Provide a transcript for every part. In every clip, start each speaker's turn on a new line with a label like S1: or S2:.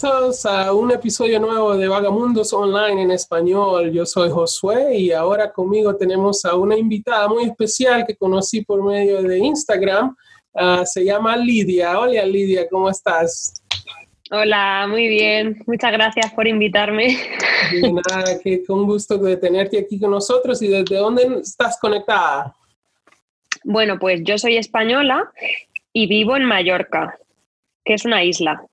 S1: Bienvenidos a un episodio nuevo de Vagamundos Online en español. Yo soy Josué y ahora conmigo tenemos a una invitada muy especial que conocí por medio de Instagram. Uh, se llama Lidia. Hola Lidia, ¿cómo estás?
S2: Hola, muy bien. Muchas gracias por invitarme.
S1: De nada, que con gusto de tenerte aquí con nosotros. ¿Y desde dónde estás conectada?
S2: Bueno, pues yo soy española y vivo en Mallorca, que es una isla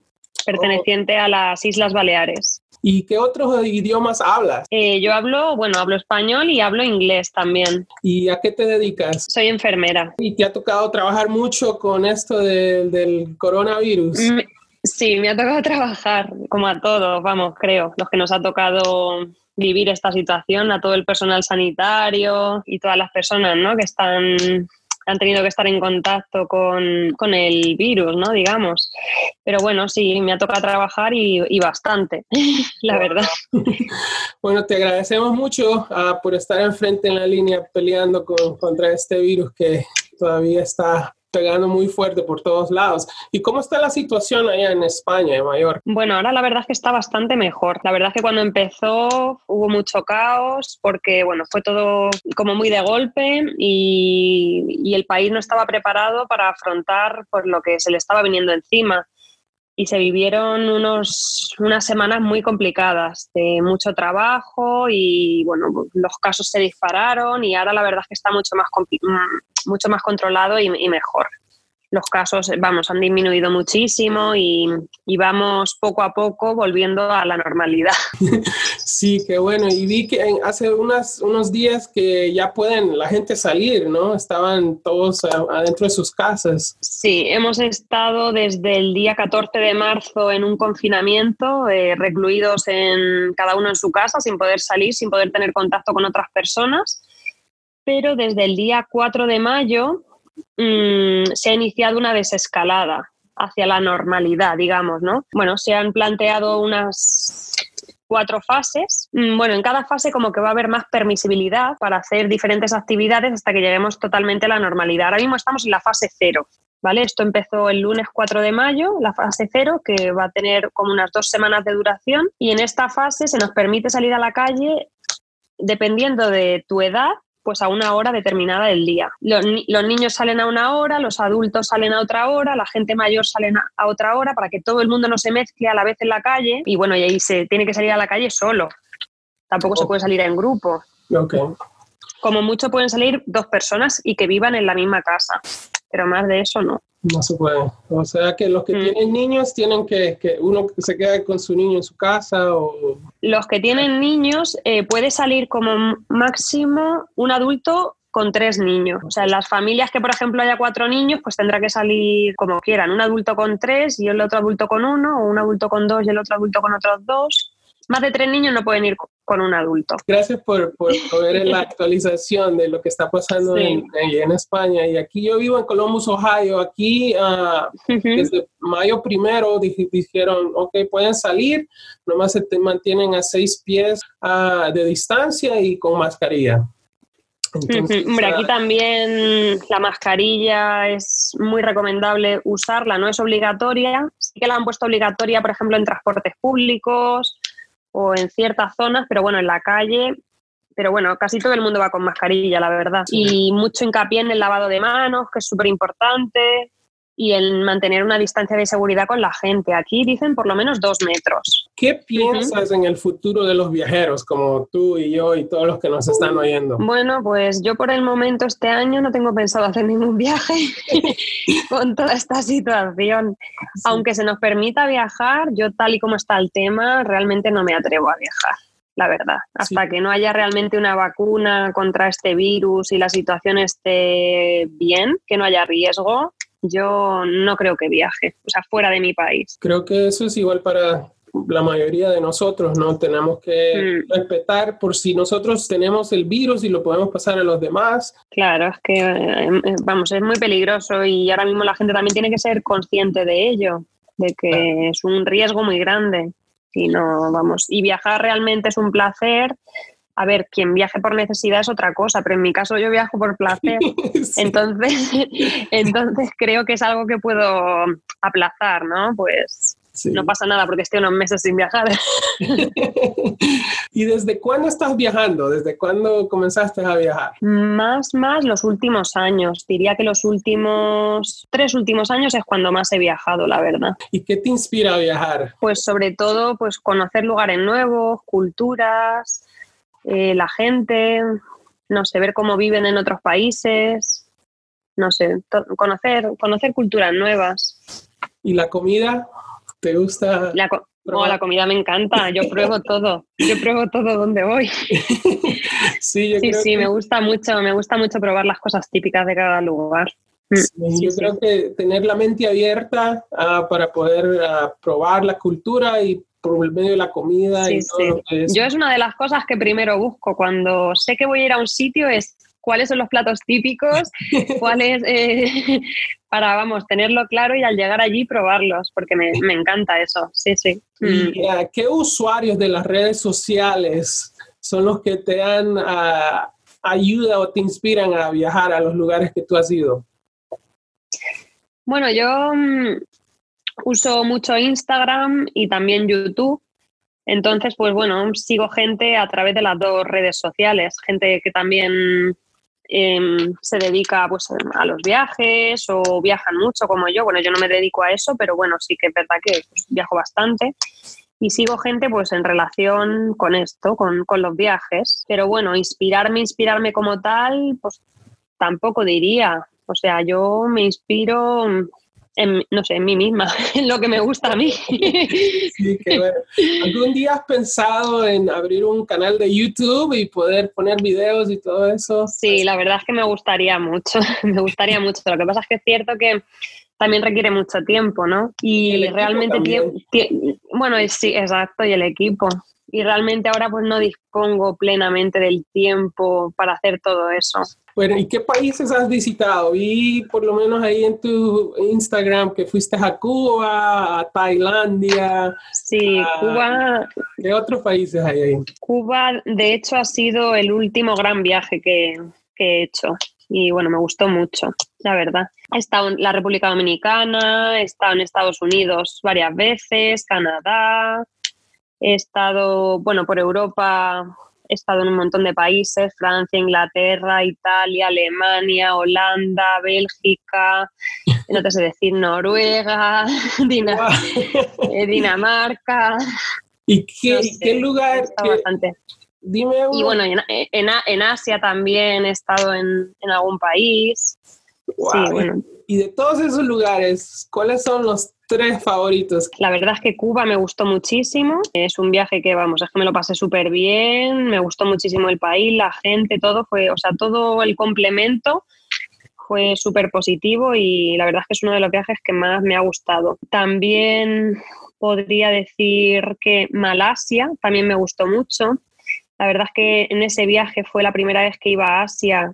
S2: perteneciente a las Islas Baleares.
S1: ¿Y qué otros idiomas hablas?
S2: Eh, yo hablo, bueno, hablo español y hablo inglés también.
S1: ¿Y a qué te dedicas?
S2: Soy enfermera.
S1: ¿Y te ha tocado trabajar mucho con esto del coronavirus?
S2: Sí, me ha tocado trabajar, como a todos, vamos, creo, los que nos ha tocado vivir esta situación, a todo el personal sanitario y todas las personas ¿no? que están han tenido que estar en contacto con, con, el virus, ¿no? Digamos. Pero bueno, sí, me ha tocado trabajar y, y bastante, la verdad.
S1: Bueno, te agradecemos mucho uh, por estar enfrente en la línea peleando con, contra este virus que todavía está pegando muy fuerte por todos lados. ¿Y cómo está la situación allá en España, en Mallorca?
S2: Bueno, ahora la verdad que está bastante mejor. La verdad que cuando empezó hubo mucho caos porque, bueno, fue todo como muy de golpe y, y el país no estaba preparado para afrontar por lo que se le estaba viniendo encima y se vivieron unos, unas semanas muy complicadas, de mucho trabajo y bueno, los casos se dispararon y ahora la verdad es que está mucho más, mm, mucho más controlado y, y mejor los casos, vamos, han disminuido muchísimo y, vamos poco a poco volviendo a la normalidad.
S1: Sí, qué bueno. Y vi que hace unas, unos días que ya pueden la gente salir, ¿no? Estaban todos adentro de sus casas.
S2: Sí, hemos estado desde el día 14 de marzo en un confinamiento, eh, recluidos en cada uno en su casa, sin poder salir, sin poder tener contacto con otras personas. Pero desde el día 4 de mayo Mm, se ha iniciado una desescalada hacia la normalidad, digamos, ¿no? Bueno, se han planteado unas cuatro fases. Mm, bueno, en cada fase como que va a haber más permisibilidad para hacer diferentes actividades hasta que lleguemos totalmente a la normalidad. Ahora mismo estamos en la fase cero. ¿Vale? Esto empezó el lunes 4 de mayo, la fase cero, que va a tener como unas dos semanas de duración. Y en esta fase se nos permite salir a la calle dependiendo de tu edad pues a una hora determinada del día. Los, niños salen a una hora, los adultos salen a otra hora, la gente mayor sale a, otra hora para que todo el mundo no se mezcle a la vez en la calle y bueno, y ahí se tiene que salir a la calle solo. Tampoco se puede salir en grupo. Como mucho pueden salir dos personas y que vivan en la misma casa, pero más de eso no.
S1: No se puede. O sea que los que mm. tienen niños tienen que, que uno se quede con su niño en su casa o...
S2: Los que tienen niños eh, puede salir como máximo un adulto con tres niños. O sea, en las familias que, por ejemplo, haya cuatro niños, pues tendrá que salir como quieran, un adulto con tres y el otro adulto con uno, o un adulto con dos y el otro adulto con otros dos más de tres niños no pueden ir con un adulto.
S1: Gracias por, por, ver la actualización de lo que está pasando en, en, España. Y aquí yo vivo en Columbus, Ohio. Aquí uh, desde mayo primero dijeron, ok, pueden salir, nomás se mantienen a seis pies uh, de distancia y con mascarilla.
S2: Hombre, aquí también la mascarilla es muy recomendable usarla, no es obligatoria. Sí que la han puesto obligatoria, por ejemplo, en transportes públicos, o en ciertas zonas, pero bueno, en la calle, pero bueno, casi todo el mundo va con mascarilla, la verdad. Y mucho hincapié en el lavado de manos, que es súper importante, y en mantener una distancia de seguridad con la gente. Aquí dicen por lo menos dos metros.
S1: ¿Qué piensas en el futuro de los viajeros, como tú y yo y todos los que nos están oyendo?
S2: Bueno, pues yo por el momento este año no tengo pensado hacer ningún viaje con toda esta situación. Aunque se nos permita viajar, yo tal y como está el tema, realmente no me atrevo a viajar la verdad. Hasta que no haya realmente una vacuna contra este virus y la situación esté bien, que no haya riesgo, yo no creo que viaje, o sea, fuera de mi país.
S1: Creo que eso es igual para la mayoría de nosotros, ¿no? Tenemos que mm. respetar por si nosotros tenemos el virus y lo podemos pasar a los demás.
S2: Claro, es que, eh, eh, vamos, es muy peligroso y ahora mismo la gente también tiene que ser consciente de ello, de que es un riesgo muy grande. Si no, vamos, y viajar realmente es un placer a ver, quien viaje por necesidad es otra cosa, pero en mi caso yo viajo por placer. Entonces, entonces creo que es algo que puedo aplazar, ¿no? Pues no pasa nada porque estoy unos meses sin viajar.
S1: ¿Y desde cuándo estás viajando? ¿Desde cuándo comenzaste a viajar?
S2: Más, más los últimos años. Diría que los últimos, tres últimos años es cuando más he viajado, la verdad.
S1: ¿Y qué te inspira a viajar?
S2: Pues sobre todo, pues conocer lugares nuevos, culturas, eh, la gente, no sé, ver cómo viven en otros países, no sé, conocer, conocer culturas nuevas.
S1: ¿Y la comida? ¿Te gusta?
S2: La, oh, la comida me encanta, yo pruebo todo, yo pruebo todo donde voy. sí, sí, me gusta mucho, me gusta mucho probar las cosas típicas de cada lugar.
S1: Mm, yo creo que tener la mente abierta ah, para poder ah, probar la cultura y por el medio de la comida y todo lo que es.
S2: Yo es una de las cosas que primero busco cuando sé que voy a ir a un sitio es cuáles son los platos típicos, cuáles, eh, para, vamos, tenerlo claro y al llegar allí probarlos, porque me, encanta eso, sí, sí.
S1: ¿Y mm. qué usuarios de las redes sociales son los que te dan uh, ayuda o te inspiran a viajar a los lugares que tú has ido?
S2: Bueno, yo mm, uso mucho Instagram y también YouTube. Entonces, pues bueno, sigo gente a través de las dos redes sociales, gente que también Em, se dedica pues, a los viajes o viajan mucho como yo. Bueno, yo no me dedico a eso, pero bueno, sí que es verdad que pues, viajo bastante. Y sigo gente pues en relación con esto, con, con los viajes. Pero bueno, inspirarme, inspirarme como tal, pues tampoco diría. O sea, yo me inspiro en, no sé, en mí misma, en lo que me gusta a mí.
S1: Sí, qué bueno. ¿Algún día has pensado en abrir un canal de YouTube y poder poner videos y todo eso?
S2: Sí, la verdad es que me gustaría mucho, me gustaría mucho. Lo que pasa es que es cierto que también requiere mucho tiempo, ¿no? Y, realmente, bueno, sí, exacto, y el equipo y realmente ahora pues no dispongo plenamente del tiempo para hacer todo eso.
S1: Bueno, ¿y qué países has visitado? Vi por lo menos ahí en tu Instagram que fuiste a Cuba, a Tailandia.
S2: Sí, Cuba.
S1: ¿Qué otros países hay ahí?
S2: Cuba, de hecho, ha sido el último gran viaje que, que he hecho y bueno, me gustó mucho, la verdad. He estado en la República Dominicana, he estado en Estados Unidos varias veces, Canadá, He estado, bueno, por Europa, he estado en un montón de países, Francia, Inglaterra, Italia, Alemania, Holanda, Bélgica, no te sé decir, Noruega, eh, Dinamarca.
S1: ¿Y qué, lugar? Dime
S2: Y bueno, en, en, Asia también he estado en, en algún país. Sí, bueno.
S1: Y de todos esos lugares, ¿cuáles son los tres favoritos?
S2: La verdad es que Cuba me gustó muchísimo. Es un viaje que, vamos, es que me lo pasé súper bien. Me gustó muchísimo el país, la gente, todo fue, o sea, todo el complemento fue súper positivo y la verdad es que es uno de los viajes que más me ha gustado. También podría decir que Malasia también me gustó mucho. La verdad es que en ese viaje fue la primera vez que iba a Asia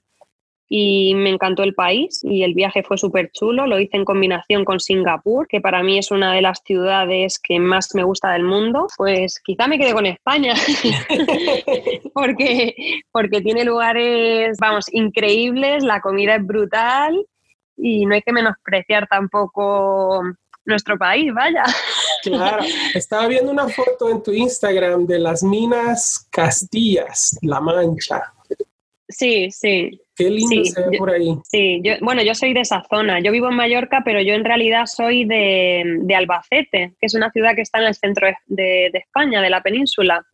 S2: y me encantó el país y el viaje fue súper chulo. Lo hice en combinación con Singapur, que para mí es una de las ciudades que más me gusta del mundo. Pues quizá me quedé con España, porque, porque tiene lugares, vamos, increíbles, la comida es brutal y no hay que menospreciar tampoco nuestro país, vaya.
S1: Claro, estaba viendo una foto en tu Instagram de las minas Castillas, La Mancha.
S2: Sí, sí.
S1: Qué lindo se ve por ahí.
S2: Sí, yo, bueno, yo soy de esa zona. Yo vivo en Mallorca, pero yo en realidad soy de, Albacete, que es una ciudad que está en el centro de, España, de la península.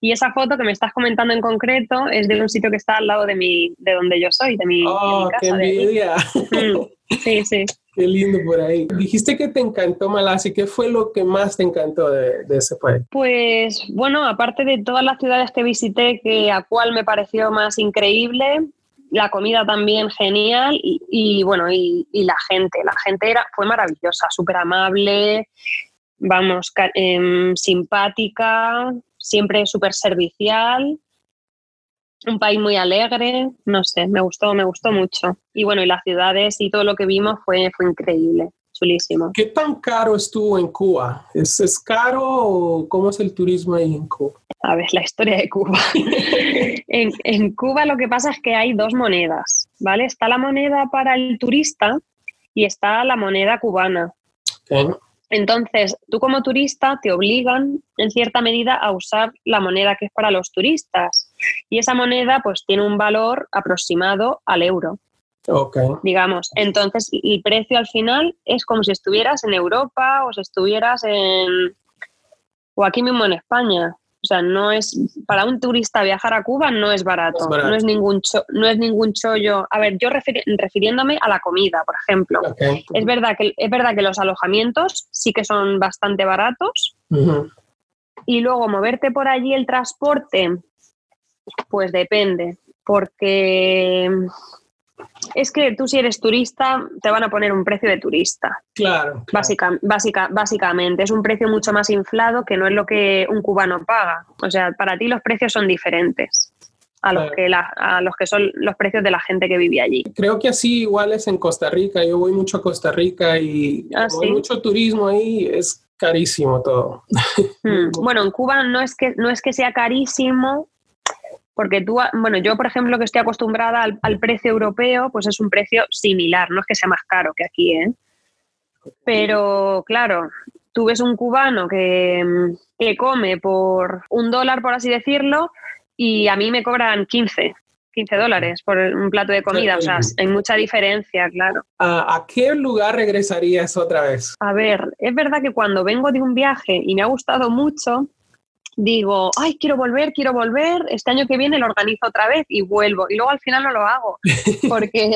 S2: Y esa foto que me estás comentando en concreto es de un sitio que está al lado de mi, de donde yo soy, de mi,
S1: oh, ¡Qué envidia!
S2: Mm, sí, sí.
S1: Qué lindo por ahí. Dijiste que te encantó Malasia. ¿Qué fue lo que más te encantó de, ese país?
S2: Pues bueno, aparte de todas las ciudades que visité, que a cuál me pareció más increíble, la comida también genial y, bueno, y, la gente. La gente era, fue maravillosa, súper amable, vamos, em, simpática, siempre súper servicial un país muy alegre, no sé, me gustó, me gustó mucho. Y bueno, y las ciudades y todo lo que vimos fue, fue increíble, chulísimo.
S1: ¿Qué tan caro estuvo en Cuba? ¿Es, ¿Es caro o cómo es el turismo ahí en Cuba?
S2: A ver, la historia de Cuba. en, en Cuba lo que pasa es que hay dos monedas, ¿vale? Está la moneda para el turista y está la moneda cubana. Entonces, tú como turista te obligan en cierta medida a usar la moneda que es para los turistas. Y esa moneda pues tiene un valor aproximado al euro.
S1: Okay.
S2: Digamos, entonces el precio al final es como si estuvieras en Europa o si estuvieras en o aquí mismo en España. O sea, no es para un turista viajar a Cuba no es barato, no es, ningún no es ningún chollo. A ver, yo refiriéndome a la comida, por ejemplo. Es verdad que es verdad que los alojamientos sí que son bastante baratos. Y luego moverte por allí el transporte, pues depende, porque es que tú si eres turista te van a poner un precio de turista.
S1: Claro.
S2: Básica, básica, básicamente, es un precio mucho más inflado que no es lo que un cubano paga. O sea, para ti los precios son diferentes. A los, que a los que son los precios de la gente que vive allí.
S1: Creo que así igual es en Costa Rica. Yo voy mucho a Costa Rica y ah, hay mucho turismo ahí, es carísimo todo.
S2: Hmm. Bueno, en Cuba no es que no es que sea carísimo, porque tú, bueno, yo por ejemplo que estoy acostumbrada al, precio europeo, pues es un precio similar, no es que sea más caro que aquí, ¿eh? Pero claro, tú ves un cubano que, que come por un dólar, por así decirlo, y a mí me cobran 15, 15 dólares por un plato de comida. O sea, hay mucha diferencia, claro.
S1: ¿A, qué lugar regresarías otra vez?
S2: A ver, es verdad que cuando vengo de un viaje y me ha gustado mucho, digo, ay, quiero volver, quiero volver, este año que viene lo organizo otra vez y vuelvo. Y luego al final no lo hago, porque,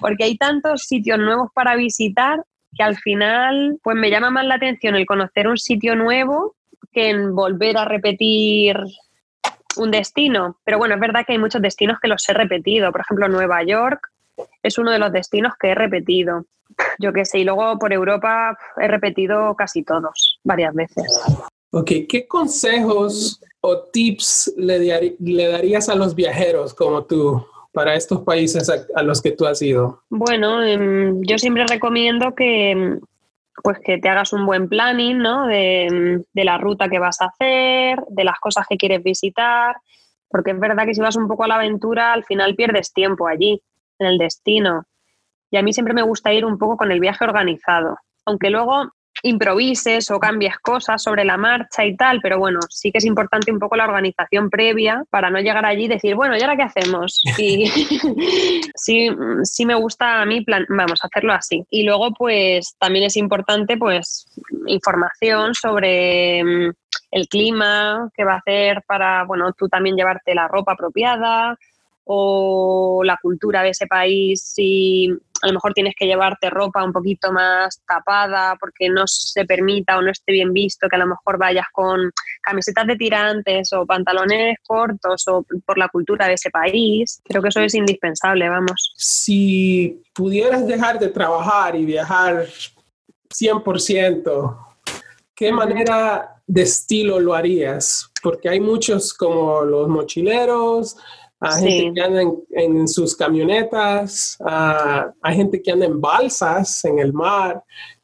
S2: porque hay tantos sitios nuevos para visitar que al final pues me llama más la atención el conocer un sitio nuevo que en volver a repetir un destino. Pero bueno, es verdad que hay muchos destinos que los he repetido. Por ejemplo, Nueva York es uno de los destinos que he repetido. Yo qué sé, y luego por Europa he repetido casi todos, varias veces.
S1: Ok, ¿qué consejos o tips le, darías a los viajeros como tú para estos países a, los que tú has ido?
S2: Bueno, em, yo siempre recomiendo que, em, pues que te hagas un buen planning, ¿no? De, de, la ruta que vas a hacer, de las cosas que quieres visitar, porque es verdad que si vas un poco a la aventura, al final pierdes tiempo allí, en el destino. Y a mí siempre me gusta ir un poco con el viaje organizado, aunque luego improvises o cambies cosas sobre la marcha y tal, pero bueno, sí que es importante un poco la organización previa para no llegar allí y decir, bueno, ¿y ahora qué hacemos? Y sí, sí me gusta a mí, plan, vamos, a hacerlo así. Y luego, pues también es importante, pues, información sobre mm, el clima, qué va a hacer para, bueno, tú también llevarte la ropa apropiada, o la cultura de ese país, si a lo mejor tienes que llevarte ropa un poquito más tapada porque no se permita o no esté bien visto que a lo mejor vayas con camisetas de tirantes o pantalones cortos o por la cultura de ese país. Creo que eso es indispensable, vamos.
S1: Si pudieras dejar de trabajar y viajar 100%, ¿qué manera de estilo lo harías? Porque hay muchos como los mochileros, hay gente que anda en, sus camionetas, hay gente que anda en balsas en el mar.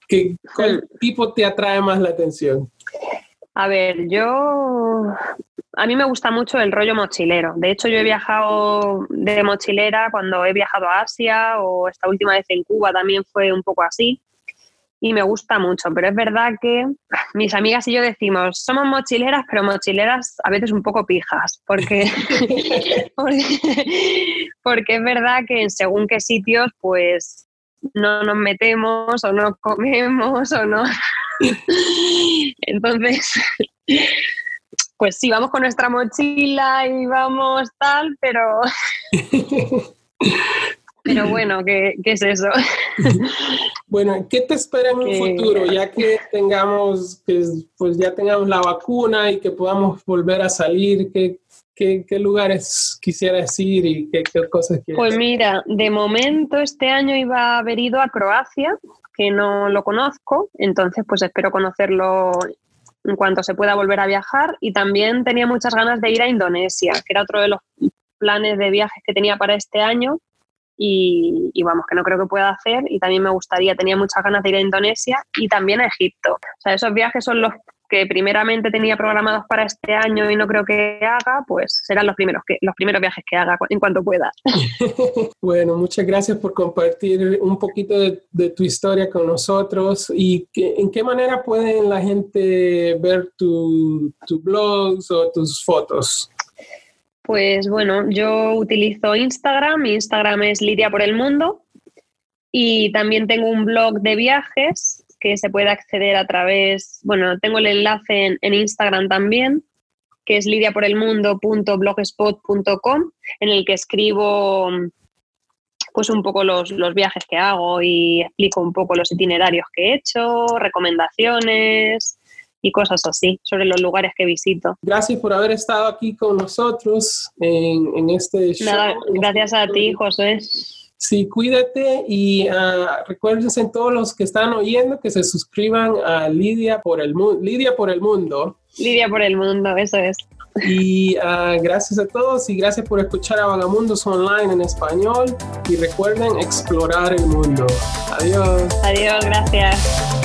S1: ¿Qué, ¿Cuál tipo te atrae más la atención?
S2: A ver, yo. A mí me gusta mucho el rollo mochilero. De hecho, yo he viajado de mochilera cuando he viajado a Asia o esta última vez en Cuba también fue un poco así y me gusta mucho, pero es verdad que mis amigas y yo decimos, somos mochileras, pero mochileras a veces un poco pijas, porque, porque, es verdad que en según qué sitios, pues no nos metemos o no comemos o no. Entonces, pues sí, vamos con nuestra mochila y vamos tal, pero... Pero bueno, ¿qué, es eso?
S1: bueno, ¿qué te espera en un futuro? Ya que tengamos, pues ya tengamos la vacuna y que podamos volver a salir, ¿qué, qué, lugares quisieras ir y qué, cosas quieres?
S2: Pues mira, de momento este año iba a haber ido a Croacia, que no lo conozco, entonces pues espero conocerlo en cuanto se pueda volver a viajar y también tenía muchas ganas de ir a Indonesia, que era otro de los planes de viajes que tenía para este año y, vamos, que no creo que pueda hacer y también me gustaría, tenía muchas ganas de ir a Indonesia y también a Egipto. O sea, esos viajes son los que primeramente tenía programados para este año y no creo que haga, pues serán los primeros, que, los primeros viajes que haga en cuanto pueda.
S1: bueno, muchas gracias por compartir un poquito de, tu historia con nosotros y en qué manera pueden la gente ver tus tu blogs o tus fotos.
S2: Pues bueno, yo utilizo Instagram, Instagram es Lidia por el Mundo. Y también tengo un blog de viajes que se puede acceder a través, bueno, tengo el enlace en, Instagram también, que es lidiaporelmundo.blogspot.com, en el que escribo pues un poco los, los, viajes que hago y explico un poco los itinerarios que he hecho, recomendaciones y cosas así sobre los lugares que visito.
S1: Gracias por haber estado aquí con nosotros en, en este show.
S2: Nada, gracias a ti, José.
S1: Sí, cuídate y uh, recuérdense todos los que están oyendo que se suscriban a Lidia por el mundo. Lidia por el mundo.
S2: Lidia por el mundo, eso es.
S1: Y uh, gracias a todos y gracias por escuchar a Vagamundos Online en español y recuerden explorar el mundo. Adiós.
S2: Adiós, gracias.